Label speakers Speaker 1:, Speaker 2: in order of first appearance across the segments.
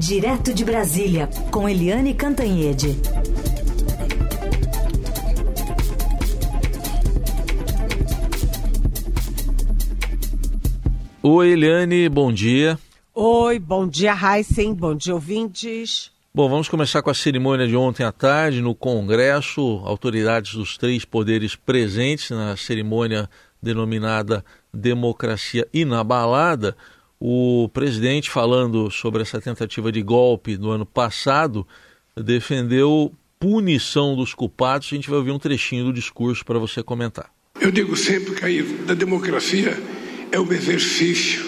Speaker 1: Direto de Brasília, com Eliane Cantanhede.
Speaker 2: Oi, Eliane, bom dia.
Speaker 3: Oi, bom dia, Heisen, bom dia, ouvintes.
Speaker 2: Bom, vamos começar com a cerimônia de ontem à tarde no Congresso. Autoridades dos três poderes presentes na cerimônia denominada Democracia Inabalada. O presidente, falando sobre essa tentativa de golpe do ano passado, defendeu punição dos culpados. A gente vai ouvir um trechinho do discurso para você comentar.
Speaker 4: Eu digo sempre que a democracia é um exercício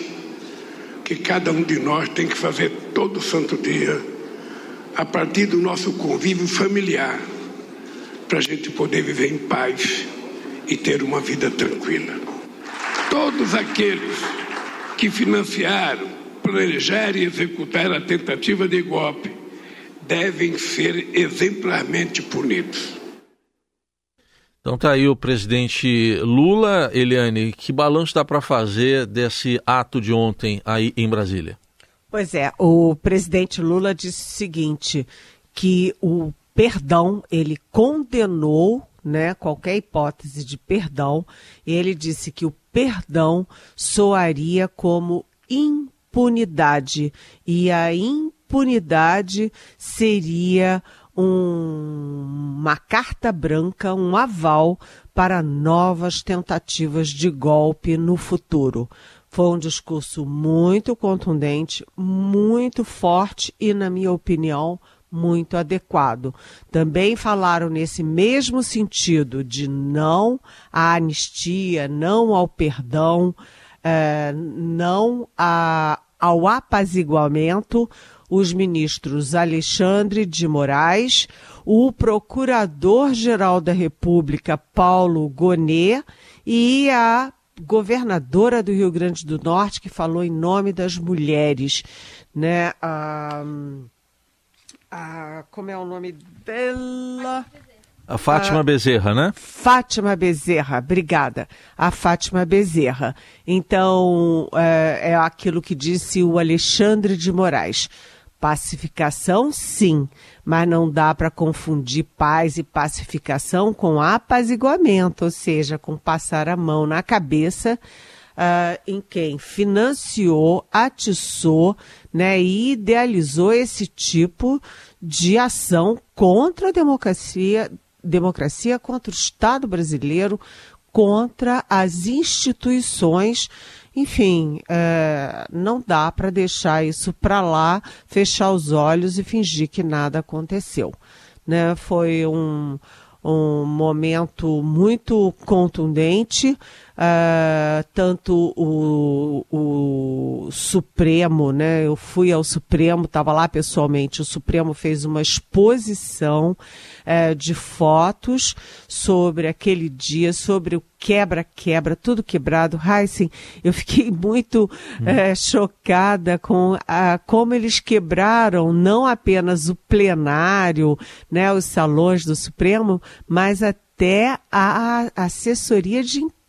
Speaker 4: que cada um de nós tem que fazer todo santo dia, a partir do nosso convívio familiar, para a gente poder viver em paz e ter uma vida tranquila. Todos aqueles que financiaram, planejaram e executaram a tentativa de golpe devem ser exemplarmente punidos.
Speaker 2: Então tá aí o presidente Lula, Eliane, que balanço dá para fazer desse ato de ontem aí em Brasília?
Speaker 3: Pois é, o presidente Lula disse o seguinte, que o perdão, ele condenou né, qualquer hipótese de perdão, ele disse que o perdão soaria como impunidade, e a impunidade seria um, uma carta branca, um aval para novas tentativas de golpe no futuro. Foi um discurso muito contundente, muito forte e, na minha opinião, muito adequado. Também falaram nesse mesmo sentido de não à anistia, não ao perdão, eh, não a, ao apaziguamento, os ministros Alexandre de Moraes, o Procurador-Geral da República Paulo Gonet e a governadora do Rio Grande do Norte que falou em nome das mulheres, né? Ah, a, como é o nome dela?
Speaker 2: A Fátima a, Bezerra, né?
Speaker 3: Fátima Bezerra, obrigada. A Fátima Bezerra. Então, é, é aquilo que disse o Alexandre de Moraes. Pacificação, sim, mas não dá para confundir paz e pacificação com apaziguamento, ou seja, com passar a mão na cabeça uh, em quem financiou, atiçou né, e idealizou esse tipo de ação contra a democracia, democracia contra o Estado brasileiro, contra as instituições. Enfim, é, não dá para deixar isso para lá, fechar os olhos e fingir que nada aconteceu. Né? Foi um, um momento muito contundente. Uh, tanto o, o Supremo, né? Eu fui ao Supremo, estava lá pessoalmente. O Supremo fez uma exposição uh, de fotos sobre aquele dia, sobre o quebra-quebra, tudo quebrado. Heisen, eu fiquei muito hum. uh, chocada com a, como eles quebraram não apenas o plenário, né, os salões do Supremo, mas até a assessoria de imprensa,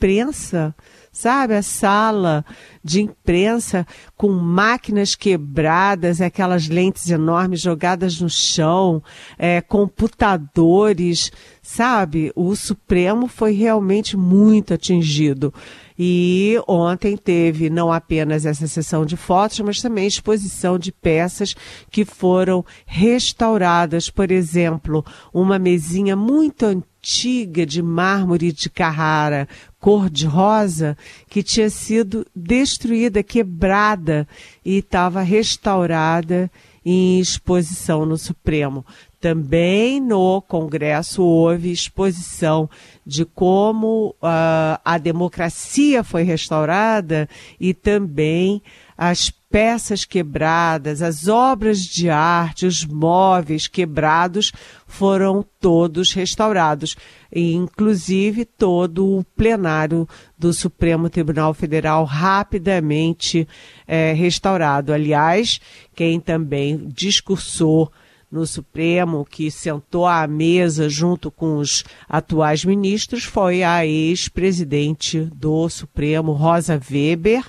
Speaker 3: sabe? A sala de imprensa com máquinas quebradas, aquelas lentes enormes jogadas no chão, é, computadores, sabe? O Supremo foi realmente muito atingido. E ontem teve não apenas essa sessão de fotos, mas também exposição de peças que foram restauradas. Por exemplo, uma mesinha muito antiga antiga de mármore de Carrara, cor de rosa, que tinha sido destruída, quebrada e estava restaurada em exposição no Supremo. Também no Congresso houve exposição de como uh, a democracia foi restaurada e também as peças quebradas, as obras de arte, os móveis quebrados foram todos restaurados, inclusive todo o plenário do Supremo Tribunal Federal rapidamente é, restaurado. Aliás, quem também discursou no Supremo, que sentou à mesa junto com os atuais ministros, foi a ex-presidente do Supremo, Rosa Weber,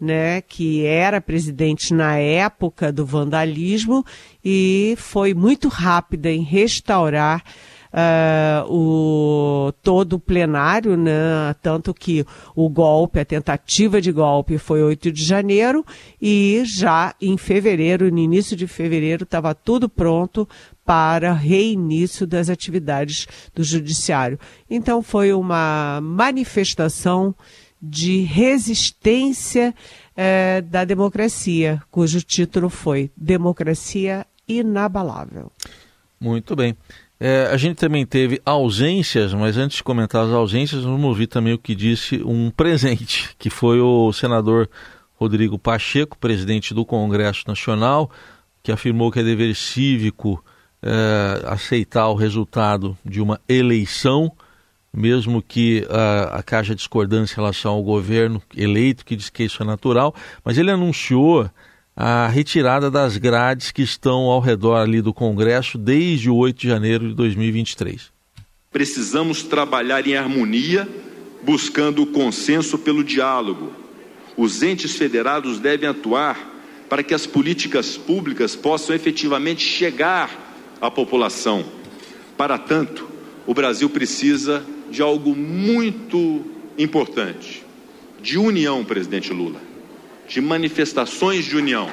Speaker 3: né, que era presidente na época do vandalismo e foi muito rápida em restaurar uh, o, todo o plenário, né, tanto que o golpe, a tentativa de golpe foi 8 de janeiro e já em fevereiro, no início de fevereiro, estava tudo pronto para reinício das atividades do judiciário. Então foi uma manifestação de resistência é, da democracia, cujo título foi Democracia Inabalável.
Speaker 2: Muito bem. É, a gente também teve ausências, mas antes de comentar as ausências, vamos ouvir também o que disse um presente, que foi o senador Rodrigo Pacheco, presidente do Congresso Nacional, que afirmou que é dever cívico é, aceitar o resultado de uma eleição mesmo que uh, haja discordância em relação ao governo eleito, que diz que isso é natural, mas ele anunciou a retirada das grades que estão ao redor ali do Congresso desde o 8 de janeiro de 2023.
Speaker 5: Precisamos trabalhar em harmonia, buscando o consenso pelo diálogo. Os entes federados devem atuar para que as políticas públicas possam efetivamente chegar à população. Para tanto, o Brasil precisa de algo muito importante: de união, presidente Lula, de manifestações de união,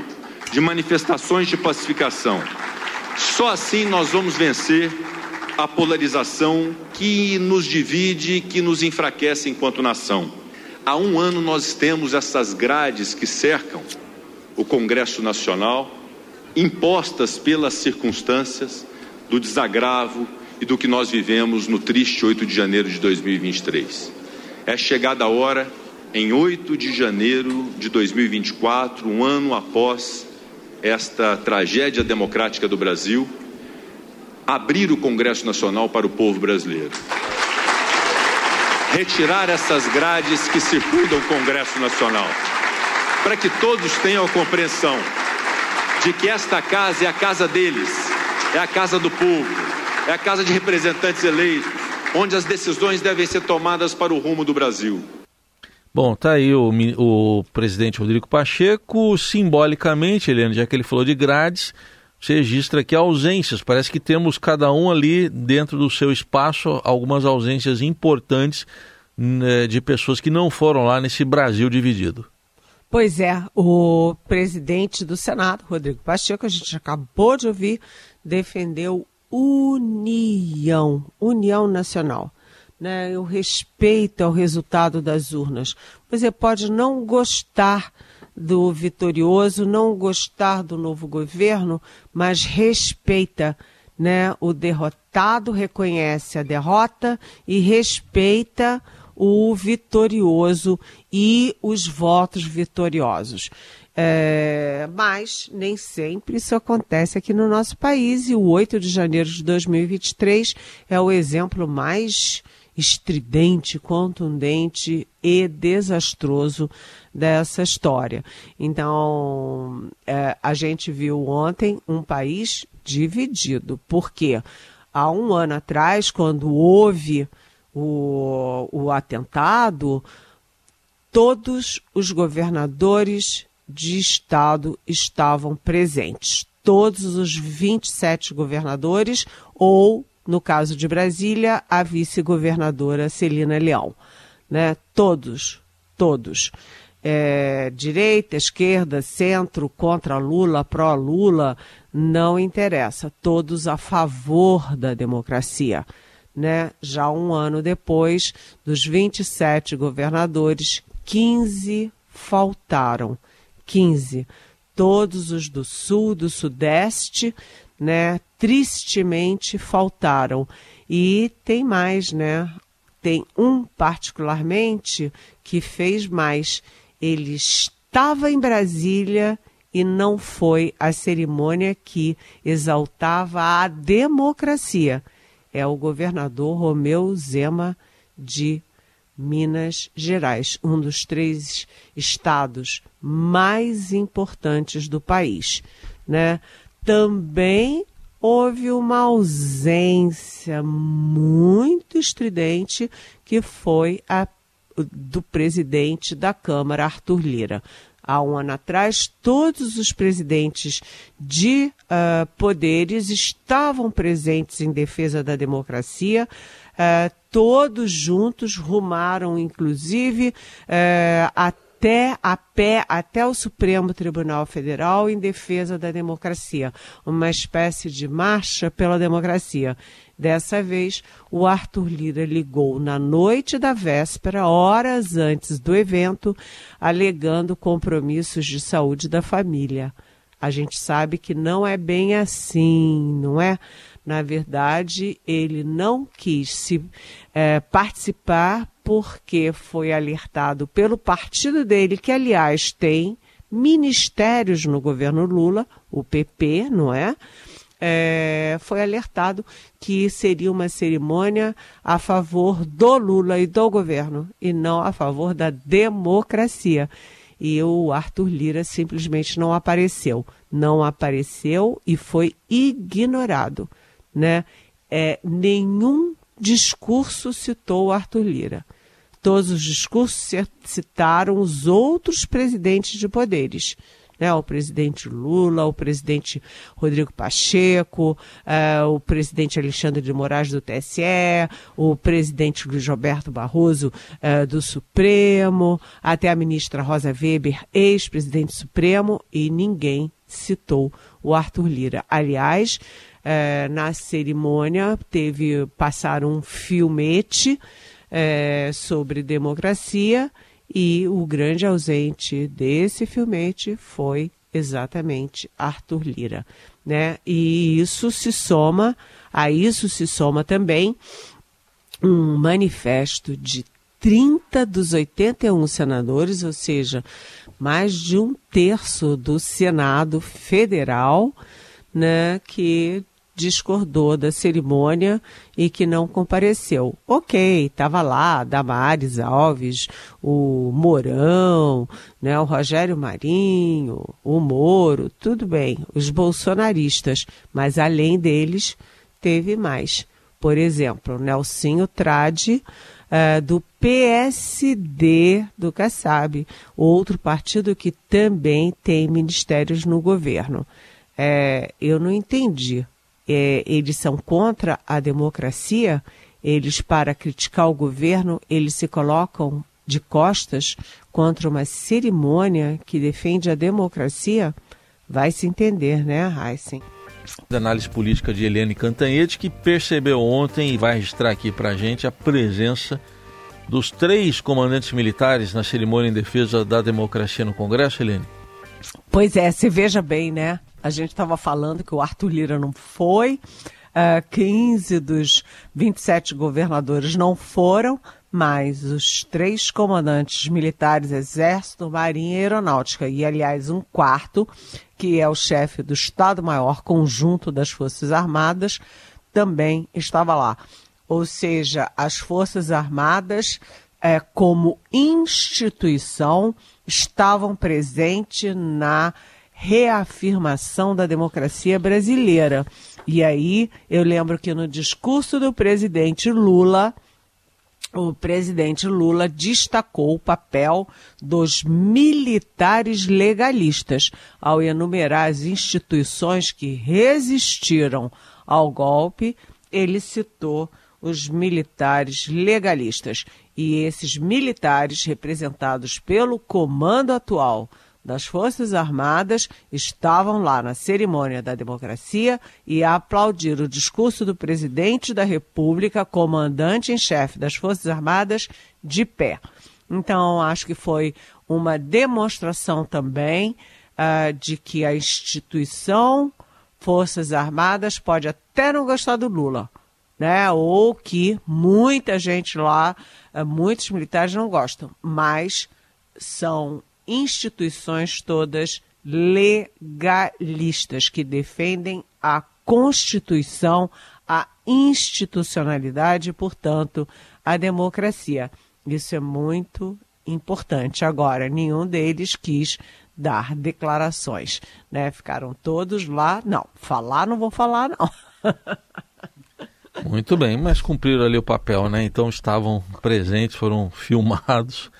Speaker 5: de manifestações de pacificação. Só assim nós vamos vencer a polarização que nos divide, que nos enfraquece enquanto nação. Há um ano nós temos essas grades que cercam o Congresso Nacional, impostas pelas circunstâncias do desagravo e do que nós vivemos no triste 8 de janeiro de 2023. É chegada a hora, em 8 de janeiro de 2024, um ano após esta tragédia democrática do Brasil, abrir o Congresso Nacional para o povo brasileiro. Retirar essas grades que circundam o Congresso Nacional, para que todos tenham a compreensão de que esta casa é a casa deles, é a casa do povo, é a Casa de Representantes eleitos, onde as decisões devem ser tomadas para o rumo do Brasil.
Speaker 2: Bom, tá aí o, o presidente Rodrigo Pacheco, simbolicamente, Helena, já que ele falou de grades, você registra aqui ausências. Parece que temos cada um ali dentro do seu espaço algumas ausências importantes né, de pessoas que não foram lá nesse Brasil dividido.
Speaker 3: Pois é, o presidente do Senado, Rodrigo Pacheco, a gente acabou de ouvir, defendeu união, união nacional. Né? O respeito ao resultado das urnas. Você pode não gostar do vitorioso, não gostar do novo governo, mas respeita. Né? O derrotado reconhece a derrota e respeita o vitorioso e os votos vitoriosos. É, mas nem sempre isso acontece aqui no nosso país e o 8 de janeiro de 2023 é o exemplo mais estridente, contundente e desastroso dessa história. Então, é, a gente viu ontem um país dividido, porque há um ano atrás, quando houve o, o atentado, todos os governadores de estado estavam presentes. Todos os 27 governadores, ou, no caso de Brasília, a vice-governadora Celina Leão. Né? Todos, todos. É, direita, esquerda, centro, contra Lula, pró-Lula, não interessa. Todos a favor da democracia. Né? Já um ano depois, dos 27 governadores, 15 faltaram. 15. Todos os do sul, do sudeste, né, tristemente faltaram. E tem mais, né? Tem um particularmente que fez mais. Ele estava em Brasília e não foi à cerimônia que exaltava a democracia. É o governador Romeu Zema de Minas Gerais, um dos três estados mais importantes do país. Né? Também houve uma ausência muito estridente que foi a do presidente da Câmara, Arthur Lira. Há um ano atrás, todos os presidentes de uh, poderes estavam presentes em defesa da democracia. Uh, todos juntos rumaram, inclusive, uh, até a pé, até o Supremo Tribunal Federal em defesa da democracia, uma espécie de marcha pela democracia. Dessa vez, o Arthur Lira ligou na noite da véspera, horas antes do evento, alegando compromissos de saúde da família. A gente sabe que não é bem assim, não é? Na verdade, ele não quis se é, participar porque foi alertado pelo partido dele, que aliás tem ministérios no governo Lula, o PP, não é? É, foi alertado que seria uma cerimônia a favor do Lula e do governo, e não a favor da democracia. E o Arthur Lira simplesmente não apareceu. Não apareceu e foi ignorado. Né? É, nenhum discurso citou Arthur Lira. Todos os discursos citaram os outros presidentes de poderes né? O presidente Lula, o presidente Rodrigo Pacheco, uh, o presidente Alexandre de Moraes do TSE, o presidente Luiz Roberto Barroso uh, do Supremo, até a ministra Rosa Weber, ex-presidente Supremo, e ninguém citou o Arthur Lira. Aliás, uh, na cerimônia teve passar um filmete sobre democracia e o grande ausente desse filmete foi exatamente Arthur Lira, né? E isso se soma, a isso se soma também um manifesto de 30 dos 81 senadores, ou seja, mais de um terço do Senado Federal, né, que discordou da cerimônia e que não compareceu. Ok, estava lá Damares Alves, o Mourão, né, o Rogério Marinho, o Moro, tudo bem, os bolsonaristas, mas além deles teve mais. Por exemplo, Nelsinho Trade, uh, do PSD do Kassab, outro partido que também tem ministérios no governo. É, eu não entendi é, eles são contra a democracia, eles, para criticar o governo, eles se colocam de costas contra uma cerimônia que defende a democracia, vai se entender, né, Heisen?
Speaker 2: Da análise política de Helene Cantanhete, que percebeu ontem e vai registrar aqui para a gente a presença dos três comandantes militares na cerimônia em defesa da democracia no Congresso, Helene.
Speaker 3: Pois é, você veja bem, né? A gente estava falando que o Arthur Lira não foi, uh, 15 dos 27 governadores não foram, mas os três comandantes militares, Exército, Marinha e Aeronáutica, e aliás um quarto, que é o chefe do Estado-Maior Conjunto das Forças Armadas, também estava lá. Ou seja, as Forças Armadas, é, como instituição, estavam presentes na reafirmação da democracia brasileira. E aí eu lembro que no discurso do presidente Lula, o presidente Lula destacou o papel dos militares legalistas ao enumerar as instituições que resistiram ao golpe. Ele citou os militares legalistas. E esses militares, representados pelo comando atual das Forças Armadas estavam lá na cerimônia da democracia e a aplaudir o discurso do presidente da República, comandante em chefe das Forças Armadas, de pé. Então, acho que foi uma demonstração também uh, de que a instituição Forças Armadas pode até não gostar do Lula, né? Ou que muita gente lá, uh, muitos militares não gostam, mas são instituições todas legalistas que defendem a Constituição, a institucionalidade e, portanto, a democracia. Isso é muito importante. Agora, nenhum deles quis dar declarações, né? Ficaram todos lá, não, falar não vou falar não.
Speaker 2: Muito bem, mas cumpriram ali o papel, né? Então estavam presentes, foram filmados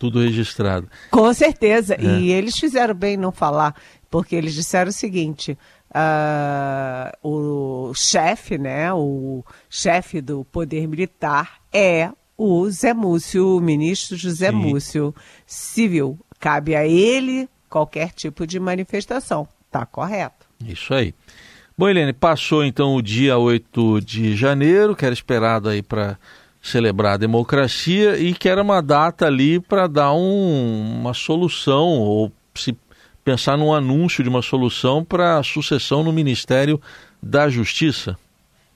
Speaker 2: tudo registrado.
Speaker 3: Com certeza. É. E eles fizeram bem não falar, porque eles disseram o seguinte: uh, o chefe, né, o chefe do poder militar é o Zé Múcio, o ministro José Sim. Múcio Civil. Cabe a ele qualquer tipo de manifestação. Tá correto.
Speaker 2: Isso aí. Bom, Helene, passou então o dia 8 de janeiro, que era esperado aí para celebrar a democracia e que era uma data ali para dar um, uma solução ou se pensar num anúncio de uma solução para a sucessão no Ministério da Justiça.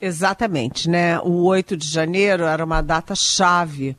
Speaker 3: Exatamente, né? O 8 de janeiro era uma data chave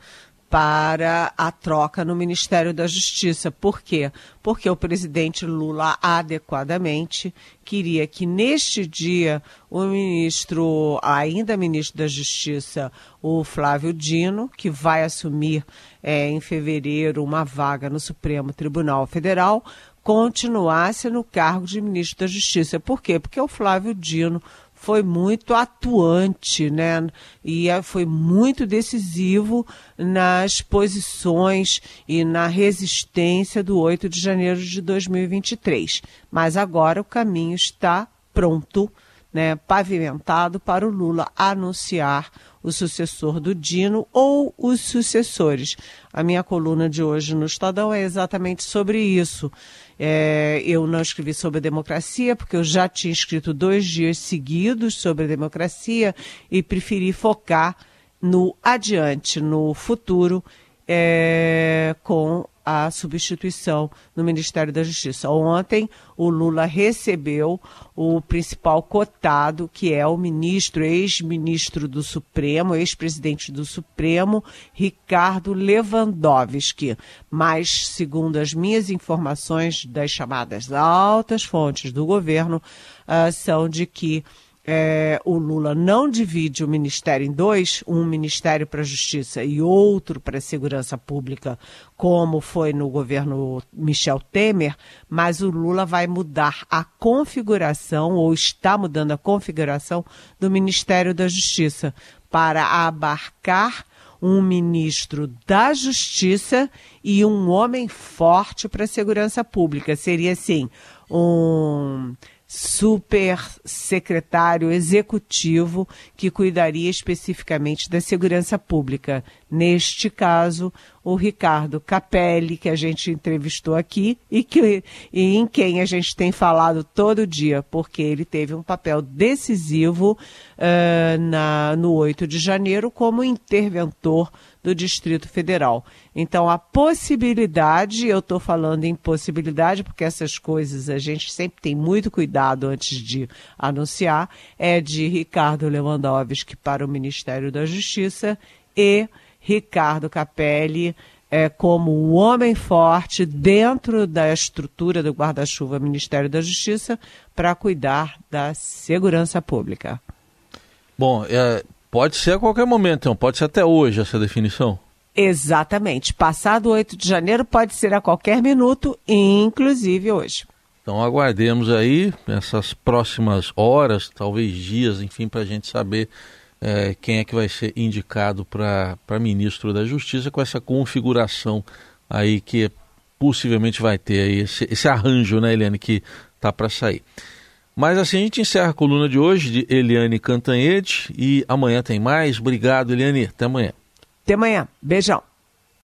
Speaker 3: para a troca no Ministério da Justiça. Por quê? Porque o presidente Lula adequadamente queria que neste dia o ministro, ainda ministro da Justiça, o Flávio Dino, que vai assumir é, em fevereiro uma vaga no Supremo Tribunal Federal, continuasse no cargo de ministro da Justiça. Por quê? Porque o Flávio Dino foi muito atuante, né? E é, foi muito decisivo nas posições e na resistência do 8 de janeiro de 2023. Mas agora o caminho está pronto, né, pavimentado para o Lula anunciar o sucessor do Dino ou os sucessores. A minha coluna de hoje no Estadão é exatamente sobre isso. É, eu não escrevi sobre a democracia, porque eu já tinha escrito dois dias seguidos sobre a democracia e preferi focar no adiante, no futuro, é, com a substituição no Ministério da Justiça. Ontem, o Lula recebeu o principal cotado, que é o ministro, ex-ministro do Supremo, ex-presidente do Supremo, Ricardo Lewandowski. Mas, segundo as minhas informações das chamadas altas fontes do governo, uh, são de que é, o Lula não divide o ministério em dois, um ministério para a Justiça e outro para a Segurança Pública, como foi no governo Michel Temer, mas o Lula vai mudar a configuração, ou está mudando a configuração, do Ministério da Justiça para abarcar um ministro da Justiça e um homem forte para a segurança pública. Seria assim, um super secretário executivo que cuidaria especificamente da segurança pública. Neste caso, o Ricardo Capelli, que a gente entrevistou aqui e, que, e em quem a gente tem falado todo dia, porque ele teve um papel decisivo uh, na, no 8 de janeiro como interventor do Distrito Federal. Então, a possibilidade, eu estou falando em possibilidade, porque essas coisas a gente sempre tem muito cuidado antes de anunciar, é de Ricardo Lewandowski para o Ministério da Justiça e Ricardo Capelli é, como o homem forte dentro da estrutura do guarda-chuva Ministério da Justiça para cuidar da segurança pública.
Speaker 2: Bom, é, Pode ser a qualquer momento, então. Pode ser até hoje essa definição.
Speaker 3: Exatamente. Passado 8 de janeiro, pode ser a qualquer minuto, inclusive hoje.
Speaker 2: Então aguardemos aí essas próximas horas, talvez dias, enfim, para a gente saber é, quem é que vai ser indicado para ministro da Justiça com essa configuração aí que possivelmente vai ter aí esse, esse arranjo, né, Eliane, que tá para sair. Mas assim a gente encerra a coluna de hoje de Eliane Cantanhete e amanhã tem mais. Obrigado, Eliane. Até amanhã.
Speaker 3: Até amanhã. Beijão.